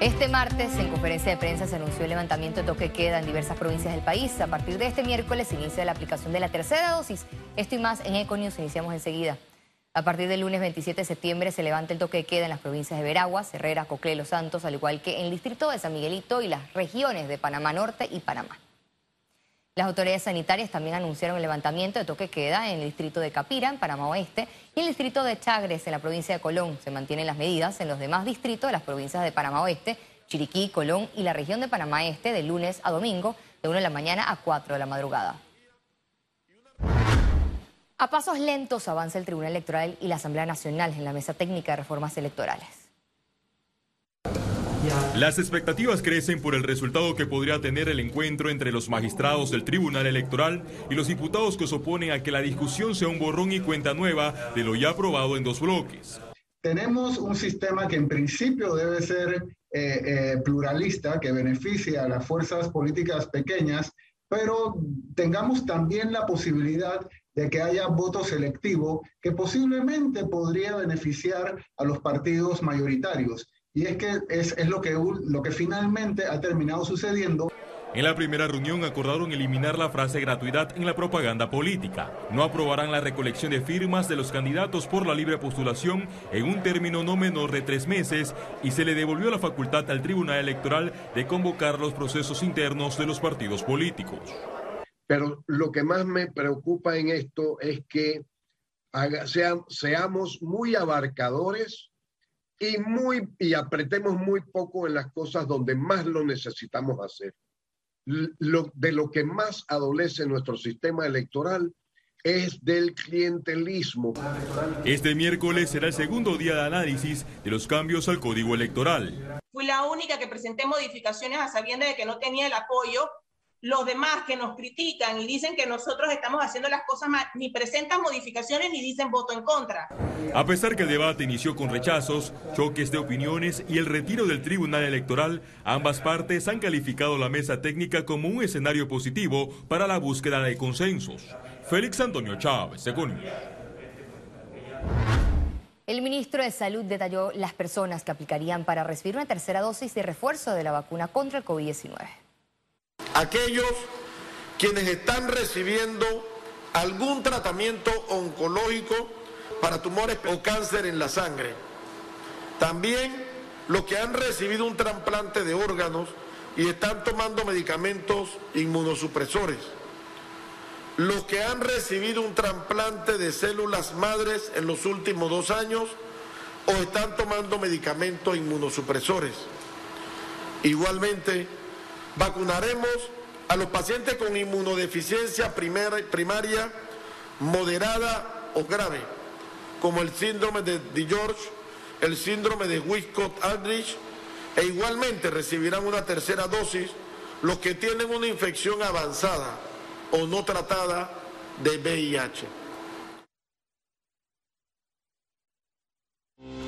Este martes, en conferencia de prensa, se anunció el levantamiento de toque queda en diversas provincias del país. A partir de este miércoles se inicia la aplicación de la tercera dosis. Esto y más en Econius iniciamos enseguida. A partir del lunes 27 de septiembre se levanta el toque de queda en las provincias de Veraguas, Herrera, Coclé, Los Santos, al igual que en el distrito de San Miguelito y las regiones de Panamá Norte y Panamá. Las autoridades sanitarias también anunciaron el levantamiento de toque queda en el distrito de Capira, en Panamá Oeste, y en el distrito de Chagres, en la provincia de Colón. Se mantienen las medidas en los demás distritos de las provincias de Panamá Oeste, Chiriquí, Colón y la región de Panamá Este de lunes a domingo, de 1 de la mañana a 4 de la madrugada. A pasos lentos avanza el Tribunal Electoral y la Asamblea Nacional en la mesa técnica de reformas electorales. Las expectativas crecen por el resultado que podría tener el encuentro entre los magistrados del Tribunal Electoral y los diputados que se oponen a que la discusión sea un borrón y cuenta nueva de lo ya aprobado en dos bloques. Tenemos un sistema que en principio debe ser eh, eh, pluralista, que beneficie a las fuerzas políticas pequeñas, pero tengamos también la posibilidad de que haya voto selectivo que posiblemente podría beneficiar a los partidos mayoritarios. Y es que es, es lo, que, lo que finalmente ha terminado sucediendo. En la primera reunión acordaron eliminar la frase gratuidad en la propaganda política. No aprobarán la recolección de firmas de los candidatos por la libre postulación en un término no menor de tres meses y se le devolvió la facultad al Tribunal Electoral de convocar los procesos internos de los partidos políticos. Pero lo que más me preocupa en esto es que seamos muy abarcadores y, muy, y apretemos muy poco en las cosas donde más lo necesitamos hacer. Lo, de lo que más adolece nuestro sistema electoral es del clientelismo. Este miércoles será el segundo día de análisis de los cambios al código electoral. Fui la única que presenté modificaciones a sabiendas de que no tenía el apoyo los demás que nos critican y dicen que nosotros estamos haciendo las cosas mal, ni presentan modificaciones ni dicen voto en contra. A pesar que el debate inició con rechazos, choques de opiniones y el retiro del Tribunal Electoral, ambas partes han calificado la mesa técnica como un escenario positivo para la búsqueda de consensos. Félix Antonio Chávez, según. El ministro de Salud detalló las personas que aplicarían para recibir una tercera dosis de refuerzo de la vacuna contra el COVID-19 aquellos quienes están recibiendo algún tratamiento oncológico para tumores o cáncer en la sangre. También los que han recibido un trasplante de órganos y están tomando medicamentos inmunosupresores. Los que han recibido un trasplante de células madres en los últimos dos años o están tomando medicamentos inmunosupresores. Igualmente, Vacunaremos a los pacientes con inmunodeficiencia primaria, moderada o grave, como el síndrome de George, el síndrome de Wiskott-Aldrich, e igualmente recibirán una tercera dosis los que tienen una infección avanzada o no tratada de VIH.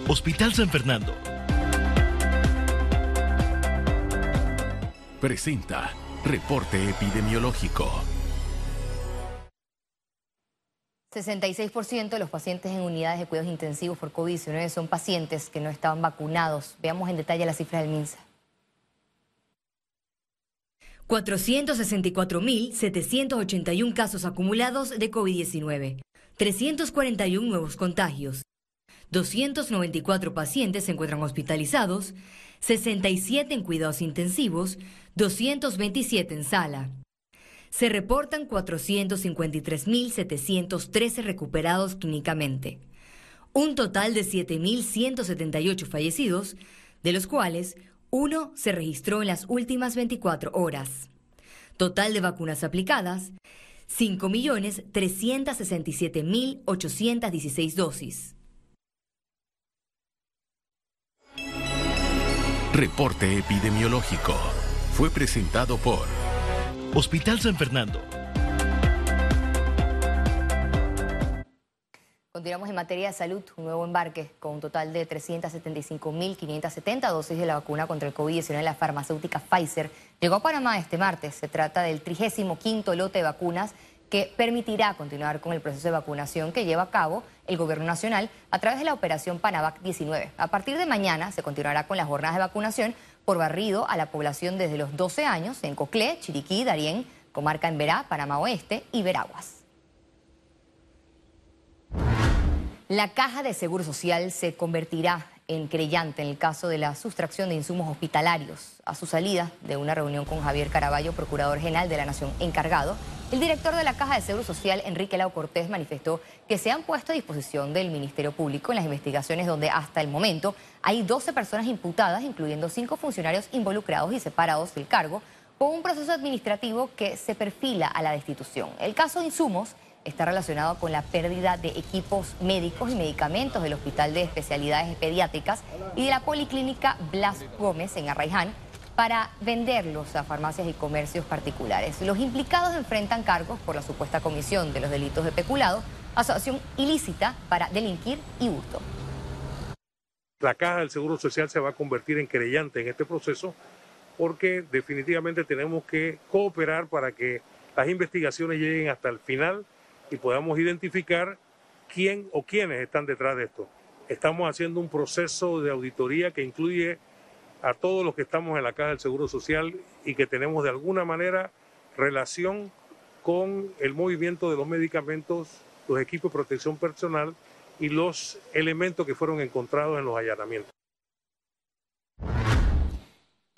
Hospital San Fernando presenta Reporte Epidemiológico. 66% de los pacientes en unidades de cuidados intensivos por COVID-19 son pacientes que no estaban vacunados. Veamos en detalle las cifras del MINSA. 464.781 casos acumulados de COVID-19, 341 nuevos contagios, 294 pacientes se encuentran hospitalizados, 67 en cuidados intensivos, 227 en sala. Se reportan 453.713 recuperados clínicamente. Un total de 7.178 fallecidos, de los cuales uno se registró en las últimas 24 horas. Total de vacunas aplicadas, 5.367.816 dosis. Reporte epidemiológico. Fue presentado por Hospital San Fernando. Continuamos en materia de salud, un nuevo embarque con un total de 375.570 dosis de la vacuna contra el COVID-19 en la farmacéutica Pfizer. Llegó a Panamá este martes. Se trata del 35 lote de vacunas que permitirá continuar con el proceso de vacunación que lleva a cabo el gobierno nacional a través de la operación Panavac 19. A partir de mañana se continuará con las jornadas de vacunación por barrido a la población desde los 12 años en Coclé, Chiriquí, Darién, Comarca en Verá, Panamá Oeste y Veraguas. La Caja de Seguro Social se convertirá en creyente en el caso de la sustracción de insumos hospitalarios. A su salida de una reunión con Javier Caraballo, Procurador General de la Nación encargado, el director de la Caja de Seguro Social, Enrique Lau Cortés, manifestó que se han puesto a disposición del Ministerio Público en las investigaciones donde hasta el momento hay 12 personas imputadas, incluyendo cinco funcionarios involucrados y separados del cargo, con un proceso administrativo que se perfila a la destitución. El caso de insumos está relacionado con la pérdida de equipos médicos y medicamentos del Hospital de Especialidades Pediátricas y de la Policlínica Blas Gómez en Arraiján para venderlos a farmacias y comercios particulares. Los implicados enfrentan cargos por la supuesta comisión de los delitos de peculado, asociación ilícita para delinquir y hurto. La Caja del Seguro Social se va a convertir en querellante en este proceso porque definitivamente tenemos que cooperar para que las investigaciones lleguen hasta el final y podamos identificar quién o quiénes están detrás de esto. Estamos haciendo un proceso de auditoría que incluye a todos los que estamos en la Caja del Seguro Social y que tenemos de alguna manera relación con el movimiento de los medicamentos, los equipos de protección personal y los elementos que fueron encontrados en los allanamientos.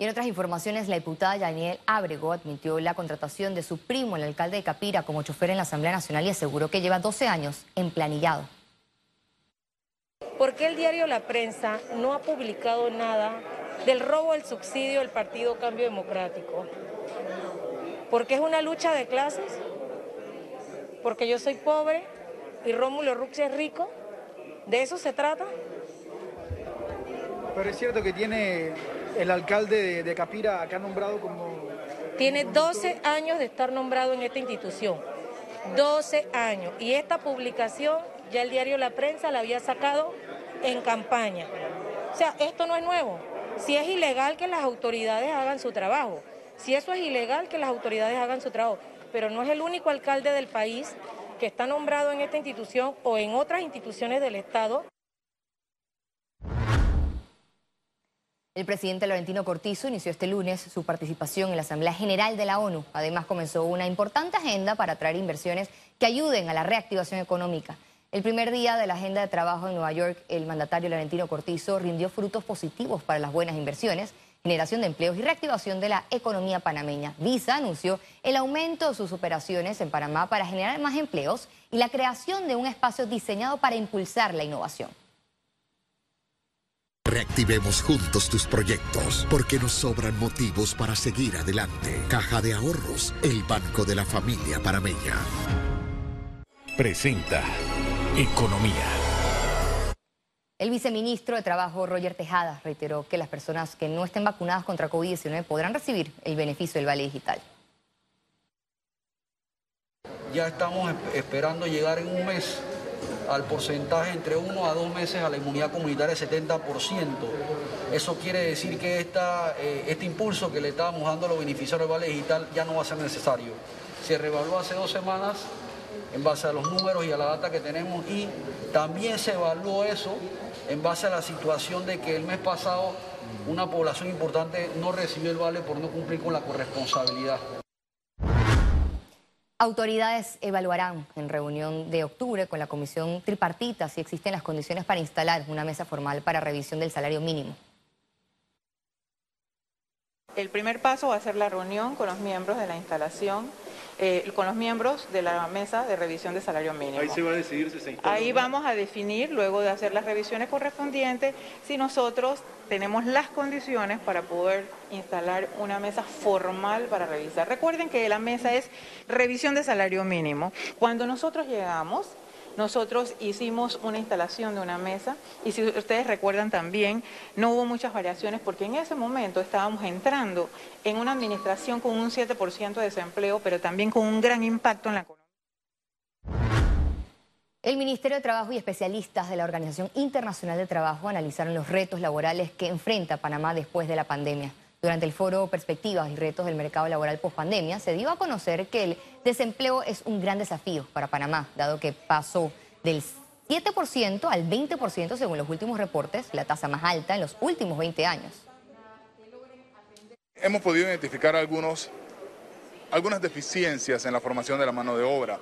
Y en otras informaciones, la diputada Daniel Abrego admitió la contratación de su primo, el alcalde de Capira, como chofer en la Asamblea Nacional y aseguró que lleva 12 años emplanillado. ¿Por qué el diario La Prensa no ha publicado nada del robo del subsidio del Partido Cambio Democrático? ¿Porque es una lucha de clases? ¿Porque yo soy pobre y Rómulo Rux es rico? ¿De eso se trata? Pero es cierto que tiene el alcalde de, Capira acá nombrado como... Tiene 12 años de estar nombrado en esta institución. 12 años. Y esta publicación ya el diario La Prensa la había sacado en campaña. O sea, esto no es nuevo. Si es ilegal que las autoridades hagan su trabajo. Si eso es ilegal, que las autoridades hagan su trabajo. Pero no es el único alcalde del país que está nombrado en esta institución o en otras instituciones del Estado El presidente Laurentino Cortizo inició este lunes su participación en la Asamblea General de la ONU. Además, comenzó una importante agenda para atraer inversiones que ayuden a la reactivación económica. El primer día de la agenda de trabajo en Nueva York, el mandatario Laurentino Cortizo rindió frutos positivos para las buenas inversiones, generación de empleos y reactivación de la economía panameña. Visa anunció el aumento de sus operaciones en Panamá para generar más empleos y la creación de un espacio diseñado para impulsar la innovación. Reactivemos juntos tus proyectos, porque nos sobran motivos para seguir adelante. Caja de Ahorros, el banco de la familia parameña. Presenta Economía. El viceministro de Trabajo, Roger Tejada, reiteró que las personas que no estén vacunadas contra COVID-19 podrán recibir el beneficio del vale digital. Ya estamos esperando llegar en un mes al porcentaje entre uno a dos meses a la inmunidad comunitaria del 70%. Eso quiere decir que esta, eh, este impulso que le estábamos dando a los beneficiarios del Vale Digital ya no va a ser necesario. Se revaluó hace dos semanas en base a los números y a la data que tenemos y también se evaluó eso en base a la situación de que el mes pasado una población importante no recibió el vale por no cumplir con la corresponsabilidad. Autoridades evaluarán en reunión de octubre con la comisión tripartita si existen las condiciones para instalar una mesa formal para revisión del salario mínimo. El primer paso va a ser la reunión con los miembros de la instalación eh, con los miembros de la mesa de revisión de salario mínimo. Ahí se va a decidir si se instala. Ahí vamos a definir, luego de hacer las revisiones correspondientes, si nosotros tenemos las condiciones para poder instalar una mesa formal para revisar. Recuerden que la mesa es revisión de salario mínimo. Cuando nosotros llegamos, nosotros hicimos una instalación de una mesa y si ustedes recuerdan también, no hubo muchas variaciones porque en ese momento estábamos entrando en una administración con un 7% de desempleo, pero también con un gran impacto en la economía. El Ministerio de Trabajo y especialistas de la Organización Internacional de Trabajo analizaron los retos laborales que enfrenta Panamá después de la pandemia. Durante el foro Perspectivas y Retos del Mercado Laboral Post-Pandemia, se dio a conocer que el desempleo es un gran desafío para Panamá, dado que pasó del 7% al 20% según los últimos reportes, la tasa más alta en los últimos 20 años. Hemos podido identificar algunos, algunas deficiencias en la formación de la mano de obra,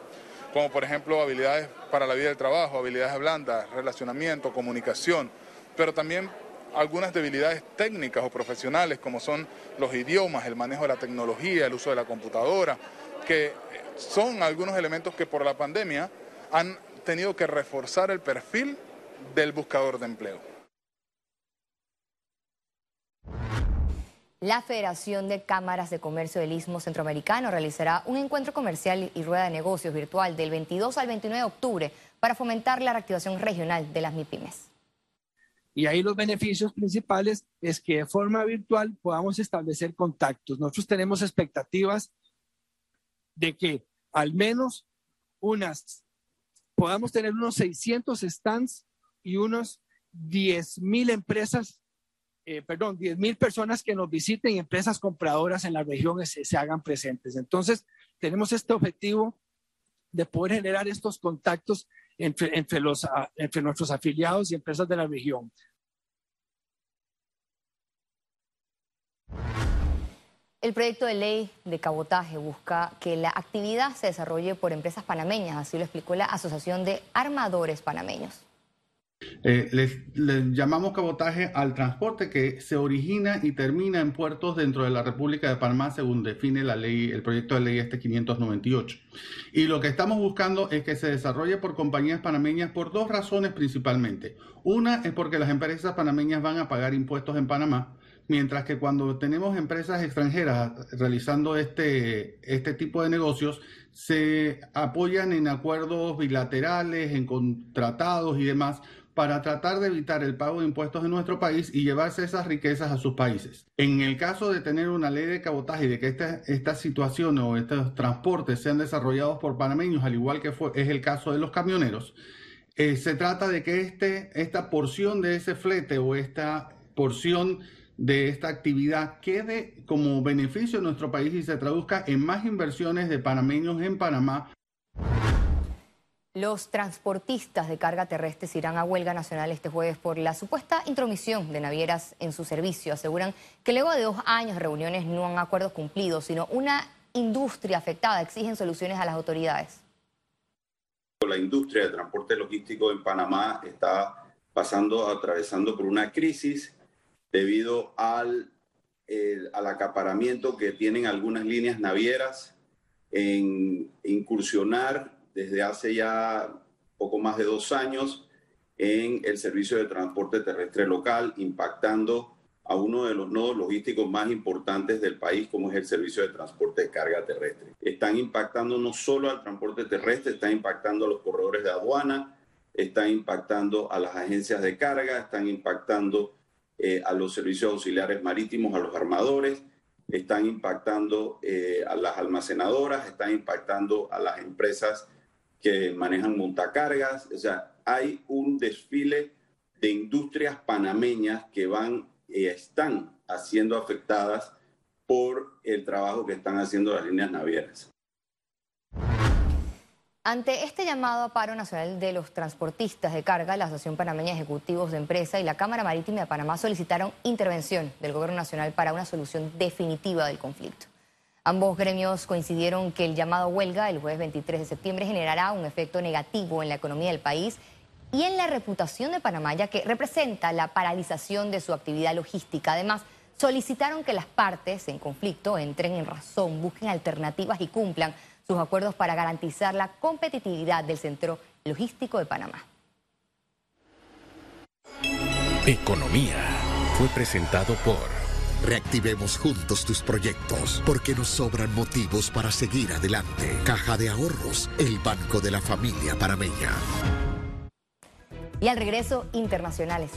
como por ejemplo habilidades para la vida del trabajo, habilidades blandas, relacionamiento, comunicación, pero también algunas debilidades técnicas o profesionales como son los idiomas, el manejo de la tecnología, el uso de la computadora, que son algunos elementos que por la pandemia han tenido que reforzar el perfil del buscador de empleo. La Federación de Cámaras de Comercio del Istmo Centroamericano realizará un encuentro comercial y rueda de negocios virtual del 22 al 29 de octubre para fomentar la reactivación regional de las MIPIMES. Y ahí los beneficios principales es que de forma virtual podamos establecer contactos. Nosotros tenemos expectativas de que al menos unas, podamos tener unos 600 stands y unos 10 mil empresas, eh, perdón, 10 mil personas que nos visiten y empresas compradoras en la región se, se hagan presentes. Entonces, tenemos este objetivo de poder generar estos contactos entre, entre, los, entre nuestros afiliados y empresas de la región. El proyecto de ley de cabotaje busca que la actividad se desarrolle por empresas panameñas, así lo explicó la Asociación de Armadores Panameños. Eh, les, llamamos cabotaje al transporte que se origina y termina en puertos dentro de la República de Panamá, según define la ley, el proyecto de ley este 598. Y lo que estamos buscando es que se desarrolle por compañías panameñas por dos razones principalmente. Una es porque las empresas panameñas van a pagar impuestos en Panamá, mientras que cuando tenemos empresas extranjeras realizando este, este tipo de negocios, se apoyan en acuerdos bilaterales, en contratados y demás para tratar de evitar el pago de impuestos en nuestro país y llevarse esas riquezas a sus países. En el caso de tener una ley de cabotaje y de que esta, esta situación o estos transportes sean desarrollados por panameños, al igual que fue, es el caso de los camioneros, eh, se trata de que este, esta porción de ese flete o esta porción de esta actividad quede como beneficio en nuestro país y se traduzca en más inversiones de panameños en Panamá los transportistas de carga terrestre irán a huelga nacional este jueves por la supuesta intromisión de navieras en su servicio. Aseguran que luego de dos años de reuniones no han acuerdos cumplidos, sino una industria afectada. Exigen soluciones a las autoridades. La industria de transporte logístico en Panamá está pasando, atravesando por una crisis debido al, al acaparamiento que tienen algunas líneas navieras en incursionar desde hace ya poco más de dos años en el servicio de transporte terrestre local, impactando a uno de los nodos logísticos más importantes del país, como es el servicio de transporte de carga terrestre. Están impactando no solo al transporte terrestre, están impactando a los corredores de aduana, están impactando a las agencias de carga, están impactando eh, a los servicios auxiliares marítimos, a los armadores, están impactando eh, a las almacenadoras, están impactando a las empresas que manejan montacargas, o sea, hay un desfile de industrias panameñas que van y están haciendo afectadas por el trabajo que están haciendo las líneas navieras. Ante este llamado a paro nacional de los transportistas de carga, la Asociación Panameña de Ejecutivos de Empresa y la Cámara Marítima de Panamá solicitaron intervención del Gobierno Nacional para una solución definitiva del conflicto. Ambos gremios coincidieron que el llamado huelga el jueves 23 de septiembre generará un efecto negativo en la economía del país y en la reputación de Panamá, ya que representa la paralización de su actividad logística. Además, solicitaron que las partes en conflicto entren en razón, busquen alternativas y cumplan sus acuerdos para garantizar la competitividad del centro logístico de Panamá. Economía fue presentado por... Reactivemos juntos tus proyectos, porque nos sobran motivos para seguir adelante. Caja de Ahorros, el banco de la familia parameña. Y al regreso, internacionales.